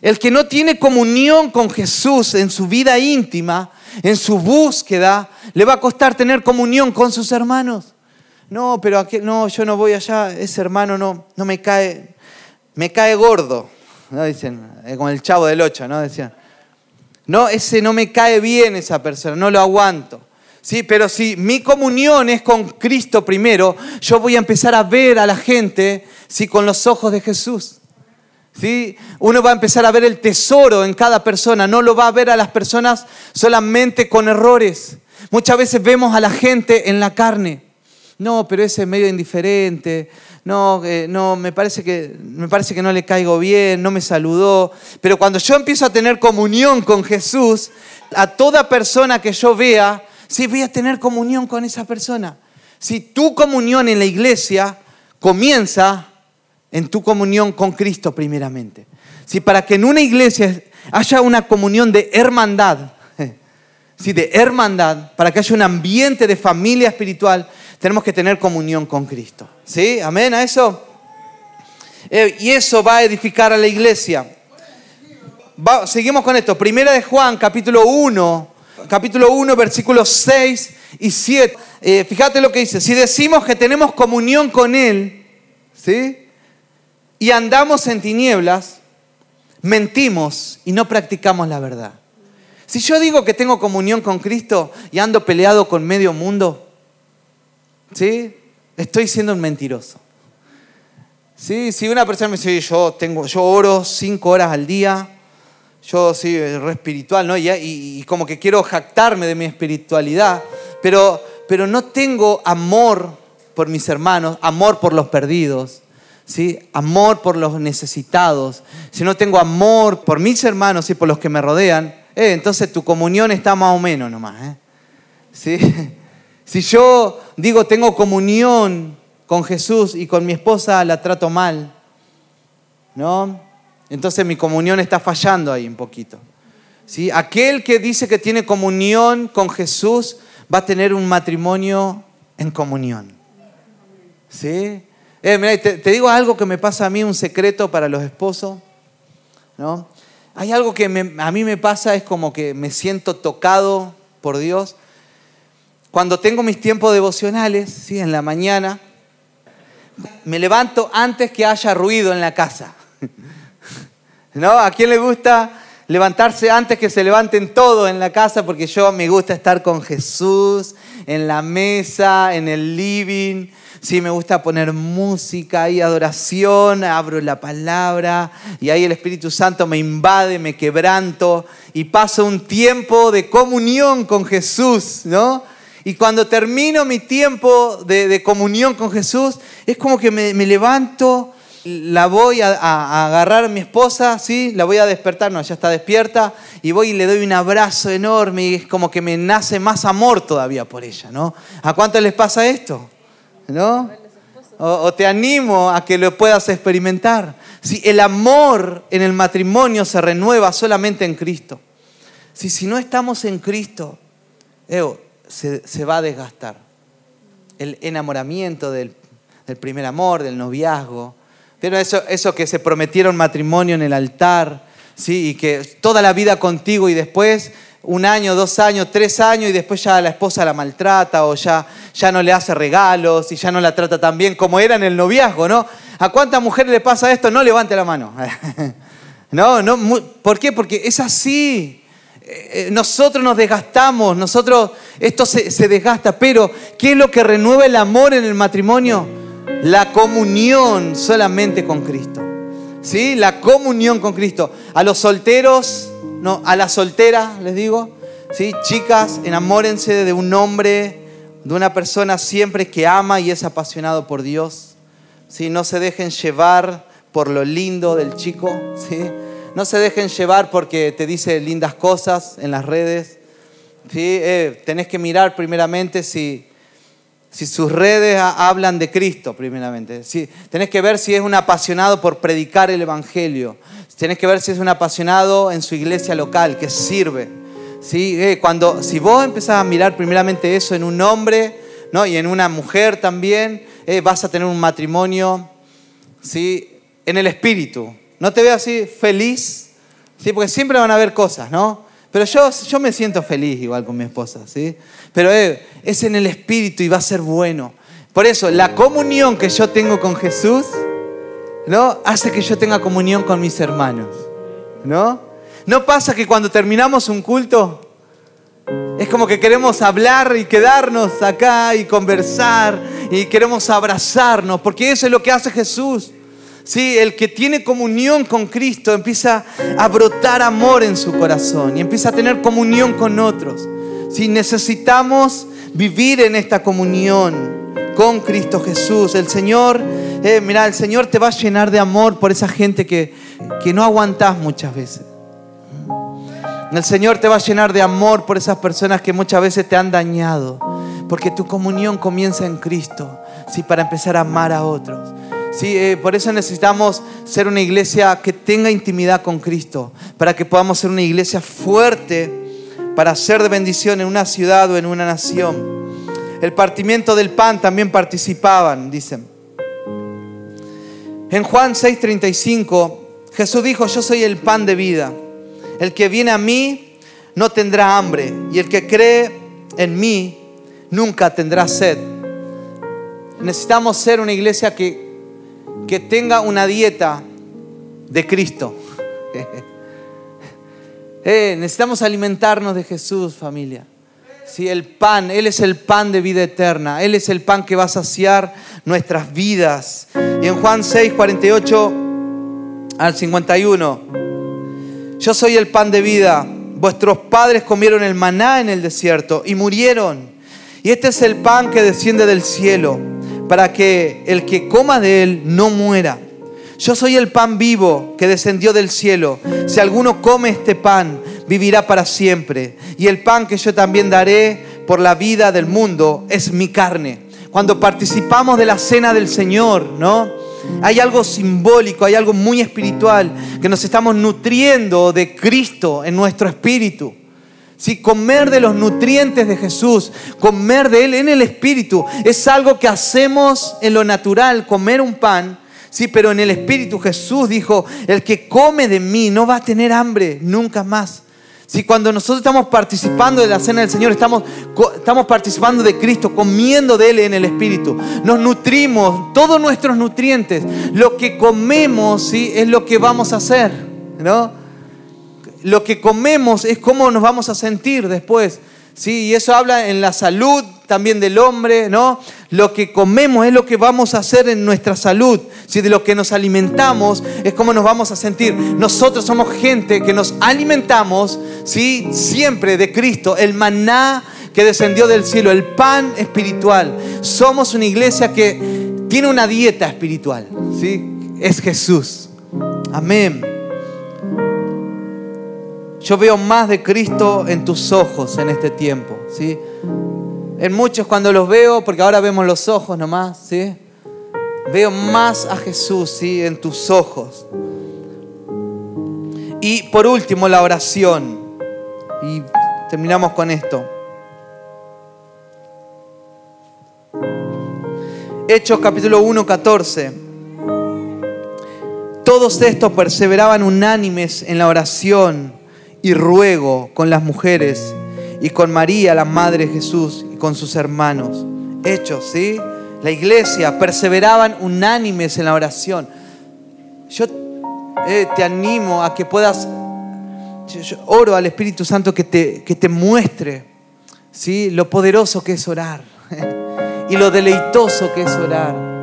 El que no tiene comunión con Jesús en su vida íntima, en su búsqueda, le va a costar tener comunión con sus hermanos. No, pero no, yo no voy allá, ese hermano no, no me cae, me cae gordo, ¿no? Dicen, eh, como el chavo del ocho, ¿no? Decían, no, ese no me cae bien esa persona, no lo aguanto. Sí, pero si mi comunión es con Cristo primero, yo voy a empezar a ver a la gente sí, con los ojos de Jesús. ¿Sí? Uno va a empezar a ver el tesoro en cada persona, no lo va a ver a las personas solamente con errores. Muchas veces vemos a la gente en la carne. No, pero ese es medio indiferente. No, eh, no, me parece, que, me parece que no le caigo bien, no me saludó. Pero cuando yo empiezo a tener comunión con Jesús, a toda persona que yo vea, sí voy a tener comunión con esa persona. Si tu comunión en la iglesia comienza en tu comunión con Cristo primeramente. Si para que en una iglesia haya una comunión de hermandad, si de hermandad, para que haya un ambiente de familia espiritual, tenemos que tener comunión con Cristo. ¿Sí? Amén a eso. Eh, y eso va a edificar a la iglesia. seguimos con esto. Primera de Juan, capítulo 1, capítulo 1, versículos 6 y 7. Eh, fíjate lo que dice. Si decimos que tenemos comunión con Él, ¿sí? y andamos en tinieblas, mentimos y no practicamos la verdad. Si yo digo que tengo comunión con Cristo y ando peleado con medio mundo, ¿sí? Estoy siendo un mentiroso. ¿Sí? Si una persona me dice, yo, tengo, yo oro cinco horas al día, yo soy re espiritual, ¿no? Y, y, como que quiero jactarme de mi espiritualidad, pero, pero no tengo amor por mis hermanos, amor por los perdidos, ¿sí? amor por los necesitados, si no tengo amor por mis hermanos y por los que me rodean, eh, entonces tu comunión está más o menos nomás. ¿eh? ¿Sí? Si yo digo tengo comunión con Jesús y con mi esposa la trato mal, ¿no? Entonces mi comunión está fallando ahí un poquito. ¿Sí? Aquel que dice que tiene comunión con Jesús va a tener un matrimonio en comunión. ¿Sí? Eh, te, digo algo que me pasa a mí, un secreto para los esposos. ¿no? Hay algo que a mí me pasa, es como que me siento tocado por Dios. Cuando tengo mis tiempos devocionales, ¿sí? en la mañana, me levanto antes que haya ruido en la casa. ¿No? ¿A quién le gusta levantarse antes que se levanten todos en la casa? Porque yo me gusta estar con Jesús en la mesa, en el living, Sí, me gusta poner música y adoración, abro la palabra y ahí el Espíritu Santo me invade, me quebranto y paso un tiempo de comunión con Jesús, ¿no? Y cuando termino mi tiempo de, comunión con Jesús, es como que me, levanto, la voy a, agarrar a mi esposa, ¿sí? La voy a despertar, no, ya está despierta, y voy y le doy un abrazo enorme y es como que me nace más amor todavía por ella, ¿no? ¿A cuánto les pasa esto? ¿no? O, te animo a que lo puedas experimentar. Si el amor en el matrimonio se renueva solamente en Cristo. Si, si no estamos en Cristo, se, va a desgastar. El enamoramiento del, primer amor, del noviazgo. Pero eso, eso que se prometieron matrimonio en el altar, ¿sí? y que toda la vida contigo y después un año, dos años, tres años y después ya la esposa la maltrata o ya, ya no le hace regalos y ya no la trata tan bien como era en el noviazgo, ¿no? ¿A cuántas mujeres le pasa esto? No levante la mano. no, no, ¿por qué? Porque es así. Eh, eh, nosotros nos desgastamos, nosotros, esto se, se desgasta, pero ¿qué es lo que renueva el amor en el matrimonio? La comunión solamente con Cristo. ¿Sí? La comunión con Cristo. A los solteros, no, a las solteras les digo, ¿sí? Chicas, enamórense de un hombre, de una persona siempre que ama y es apasionado por Dios. ¿Sí? No se dejen llevar por lo lindo del chico, ¿sí? No se dejen llevar porque te dice lindas cosas en las redes. ¿sí? Eh, tenés que mirar primeramente si, si sus redes hablan de Cristo, primeramente. Si, tenés que ver si es un apasionado por predicar el Evangelio. Tenés que ver si es un apasionado en su iglesia local, que sirve. ¿sí? Eh, cuando, si vos empezás a mirar primeramente eso en un hombre ¿no? y en una mujer también, eh, vas a tener un matrimonio ¿sí? en el espíritu. No te veo así feliz, ¿sí? porque siempre van a haber cosas, ¿no? Pero yo, yo me siento feliz igual con mi esposa, ¿sí? Pero eh, es en el espíritu y va a ser bueno. Por eso, la comunión que yo tengo con Jesús, ¿no? Hace que yo tenga comunión con mis hermanos, ¿no? No pasa que cuando terminamos un culto, es como que queremos hablar y quedarnos acá y conversar y queremos abrazarnos, porque eso es lo que hace Jesús. Sí, el que tiene comunión con Cristo empieza a brotar amor en su corazón y empieza a tener comunión con otros. Si necesitamos vivir en esta comunión con Cristo Jesús, el Señor, eh, mira, el Señor te va a llenar de amor por esa gente que, que no aguantas muchas veces. El Señor te va a llenar de amor por esas personas que muchas veces te han dañado, porque tu comunión comienza en Cristo, sí, para empezar a amar a otros. Sí, eh, por eso necesitamos ser una iglesia que tenga intimidad con Cristo, para que podamos ser una iglesia fuerte para ser de bendición en una ciudad o en una nación. El partimiento del pan también participaban, dicen. En Juan 6:35, Jesús dijo, yo soy el pan de vida. El que viene a mí no tendrá hambre y el que cree en mí nunca tendrá sed. Necesitamos ser una iglesia que que tenga una dieta de Cristo. Eh, necesitamos alimentarnos de Jesús, familia. Sí, el pan, Él es el pan de vida eterna. Él es el pan que va a saciar nuestras vidas. Y en Juan 6, 48 al 51, yo soy el pan de vida. Vuestros padres comieron el maná en el desierto y murieron. Y este es el pan que desciende del cielo para que el que coma de él no muera. Yo soy el pan vivo que descendió del cielo. Si alguno come este pan, vivirá para siempre. Y el pan que yo también daré por la vida del mundo es mi carne. Cuando participamos de la cena del Señor, ¿no? Hay algo simbólico, hay algo muy espiritual, que nos estamos nutriendo de Cristo en nuestro espíritu. Si Comer de los nutrientes de Jesús, comer de Él en el Espíritu, es algo que hacemos en lo natural, comer un pan. Sí, pero en el Espíritu Jesús dijo, el que come de mí no va a tener hambre nunca más. Si cuando nosotros estamos participando de la cena del Señor, estamos, estamos participando de Cristo, comiendo de Él en el Espíritu. Nos nutrimos, todos nuestros nutrientes. Lo que comemos, ¿sí? Es lo que vamos a hacer, ¿no? Lo que comemos es cómo nos vamos a sentir después. ¿sí? Y eso habla en la salud también del hombre, ¿no? Lo que comemos es lo que vamos a hacer en nuestra salud. Si de lo que nos alimentamos es cómo nos vamos a sentir. Nosotros somos gente que nos alimentamos, ¿sí? Siempre de Cristo, el maná que descendió del cielo, el pan espiritual. Somos una iglesia que tiene una dieta espiritual, ¿sí? Es Jesús. Amén. Yo veo más de Cristo en tus ojos en este tiempo, ¿sí? En muchos cuando los veo, porque ahora vemos los ojos nomás, ¿sí? Veo más a Jesús, ¿sí? En tus ojos. Y por último, la oración. Y terminamos con esto. Hechos capítulo 1, 14. todos estos perseveraban unánimes en la oración y ruego con las mujeres y con María, la Madre de Jesús, y con sus hermanos. Hechos, ¿sí? La iglesia perseveraban unánimes en la oración. Yo eh, te animo a que puedas, oro al Espíritu Santo que te, que te muestre ¿sí? lo poderoso que es orar y lo deleitoso que es orar.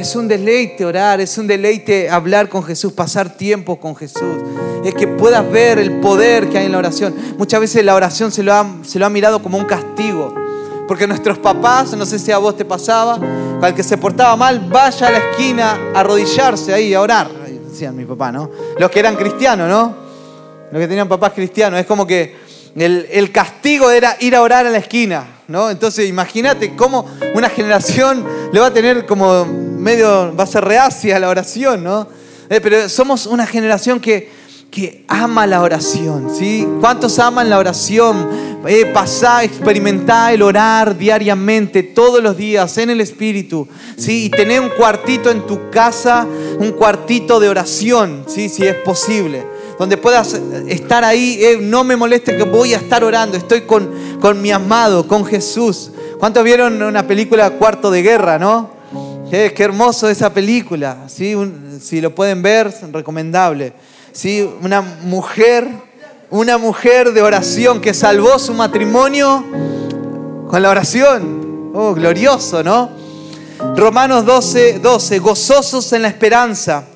Es un deleite orar, es un deleite hablar con Jesús, pasar tiempo con Jesús. Es que puedas ver el poder que hay en la oración. Muchas veces la oración se lo ha, se lo ha mirado como un castigo. Porque nuestros papás, no sé si a vos te pasaba, al que se portaba mal, vaya a la esquina a arrodillarse ahí, a orar. Decían mi papá, ¿no? Los que eran cristianos, ¿no? Los que tenían papás cristianos. Es como que el, el castigo era ir a orar a la esquina, ¿no? Entonces imagínate cómo una generación le va a tener como medio, va a ser reacia la oración, ¿no? Eh, pero somos una generación que, que ama la oración, ¿sí? ¿Cuántos aman la oración? Eh, pasá, experimentá el orar diariamente, todos los días, en el Espíritu, ¿sí? Y tener un cuartito en tu casa, un cuartito de oración, ¿sí? Si es posible donde puedas estar ahí, eh, no me moleste que voy a estar orando, estoy con, con mi amado, con Jesús. ¿Cuántos vieron una película Cuarto de Guerra, no? Qué, hermoso esa película, ¿sí? si lo pueden ver, recomendable. ¿sí? Una mujer, una mujer de oración que salvó su matrimonio con la oración. Oh, glorioso, ¿no? Romanos 12, 12, gozosos en la esperanza,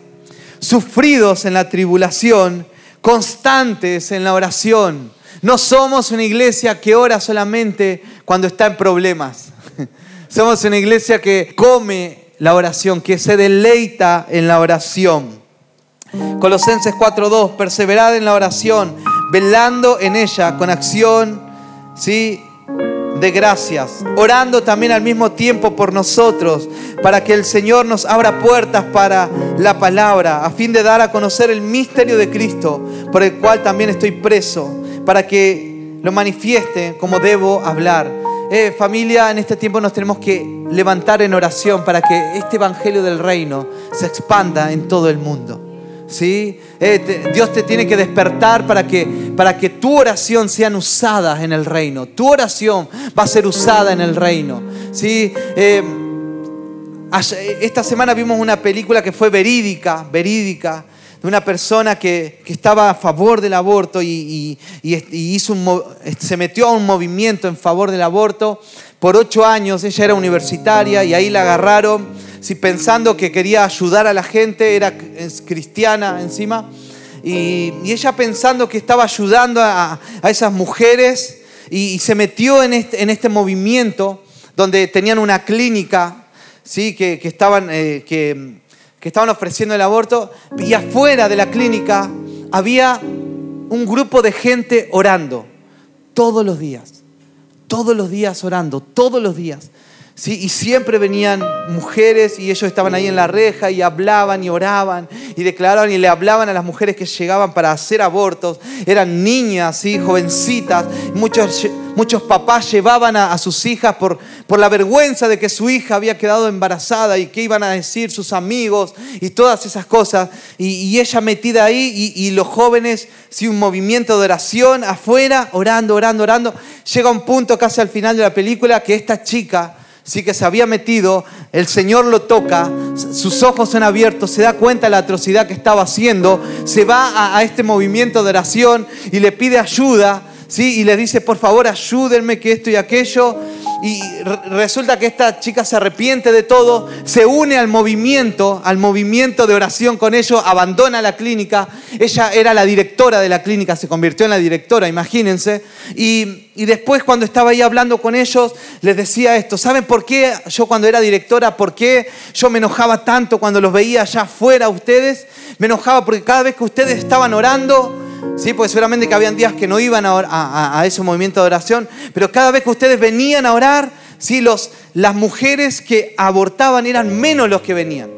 sufridos en la tribulación, constantes en la oración. No somos una iglesia que ora solamente cuando está en problemas. Somos una iglesia que come la oración, que se deleita en la oración. Colosenses 4.2, perseverad en la oración, velando en ella con acción ¿sí? de gracias, orando también al mismo tiempo por nosotros, para que el Señor nos abra puertas para la palabra, a fin de dar a conocer el misterio de Cristo, por el cual también estoy preso, para que lo manifieste como debo hablar eh, familia, en este tiempo nos tenemos que levantar en oración para que este Evangelio del Reino se expanda en todo el mundo. ¿Sí? Eh, Dios te tiene que despertar para que, para que tu oración sean usadas en el reino. Tu oración va a ser usada en el reino. ¿Sí? Eh, esta semana vimos una película que fue verídica, verídica, de una persona que, estaba a favor del aborto y, hizo se metió a un movimiento en favor del aborto. Por ocho años ella era universitaria y ahí la agarraron, si pensando que quería ayudar a la gente, era cristiana encima. Y, ella pensando que estaba ayudando a, esas mujeres y, se metió en este, en este, movimiento donde tenían una clínica, ¿sí? que, estaban... Eh, que, que estaban ofreciendo el aborto y afuera de la clínica había un grupo de gente orando todos los días, todos los días orando, todos los días. ¿Sí? Y siempre venían mujeres y ellos estaban ahí en la reja y hablaban y oraban y declaraban y le hablaban a las mujeres que llegaban para hacer abortos. Eran niñas, ¿sí? jovencitas. Muchos, muchos papás llevaban a, sus hijas por, por la vergüenza de que su hija había quedado embarazada y qué iban a decir sus amigos y todas esas cosas. Y, ella metida ahí y, y los jóvenes, ¿sí? un movimiento de oración afuera, orando, orando, orando. Llega un punto casi al final de la película que esta chica sí que se había metido, el Señor lo toca, sus ojos son abiertos, se da cuenta de la atrocidad que estaba haciendo, se va a, a este movimiento de oración y le pide ayuda, ¿sí? y le dice, por favor, ayúdenme que esto y aquello y resulta que esta chica se arrepiente de todo, se une al movimiento, al movimiento de oración con ellos, abandona la clínica. Ella era la directora de la clínica, se convirtió en la directora, imagínense. Y, después cuando estaba ahí hablando con ellos, les decía esto, ¿saben por qué yo cuando era directora, por qué yo me enojaba tanto cuando los veía allá afuera ustedes? Me enojaba porque cada vez que ustedes estaban orando, Sí, porque seguramente que habían días que no iban a, ese movimiento de oración, pero cada vez que ustedes venían a orar, ¿sí? Los, las mujeres que abortaban eran menos los que venían.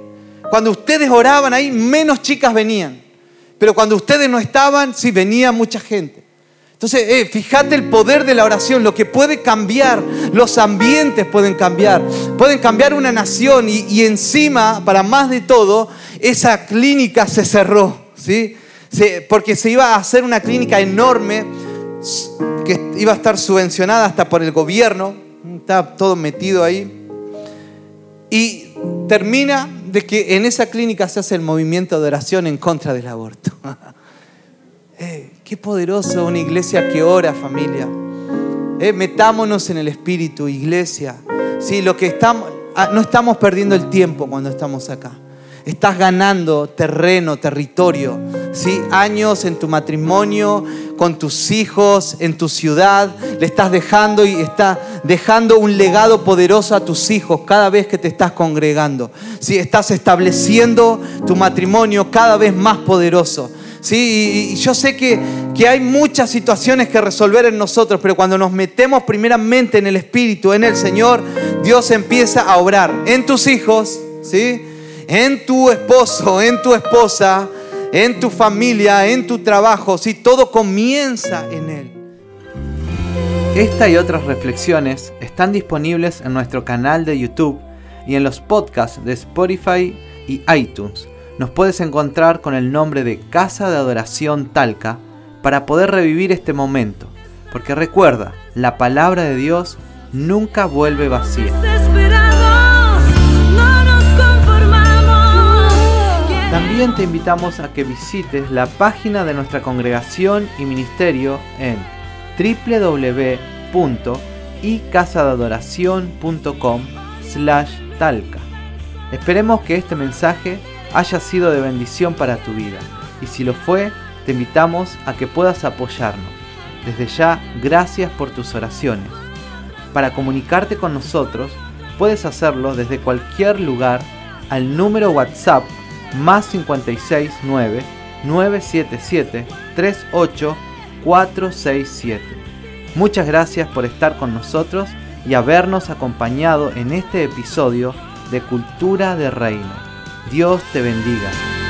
Cuando ustedes oraban ahí, menos chicas venían. Pero cuando ustedes no estaban, sí venía mucha gente. Entonces, eh, fíjate el poder de la oración, lo que puede cambiar, los ambientes pueden cambiar, pueden cambiar una nación y, encima, para más de todo, esa clínica se cerró, ¿sí? Porque se iba a hacer una clínica enorme que iba a estar subvencionada hasta por el gobierno, está todo metido ahí. Y termina de que en esa clínica se hace el movimiento de oración en contra del aborto. Eh, qué poderoso una iglesia que ora, familia. Eh, metámonos en el espíritu, iglesia. Sí, lo que estamos, ah, no estamos perdiendo el tiempo cuando estamos acá. Estás ganando terreno, territorio, ¿sí? años en tu matrimonio, con tus hijos, en tu ciudad. Le estás dejando y está dejando un legado poderoso a tus hijos cada vez que te estás congregando. ¿sí? Estás estableciendo tu matrimonio cada vez más poderoso. ¿sí? Y yo sé que, que hay muchas situaciones que resolver en nosotros, pero cuando nos metemos primeramente en el Espíritu, en el Señor, Dios empieza a obrar en tus hijos, ¿sí? en tu esposo, en tu esposa, en tu familia, en tu trabajo, si todo comienza en Él. Esta y otras reflexiones están disponibles en nuestro canal de YouTube y en los podcasts de Spotify y iTunes nos puedes encontrar con el nombre de Casa de Adoración Talca para poder revivir este momento. Porque recuerda, la palabra de Dios nunca vuelve vacía. También te invitamos a que visites la página de nuestra congregación y ministerio en www.icasadeadoración.com slash talca. Esperemos que este mensaje haya sido de bendición para tu vida. Y si lo fue, te invitamos a que puedas apoyarnos. Desde ya, gracias por tus oraciones. Para comunicarte con nosotros, puedes hacerlo desde cualquier lugar al número WhatsApp más 569 977 38467. Muchas gracias por estar con nosotros y habernos acompañado en este episodio de Cultura de Reino. Dios te bendiga.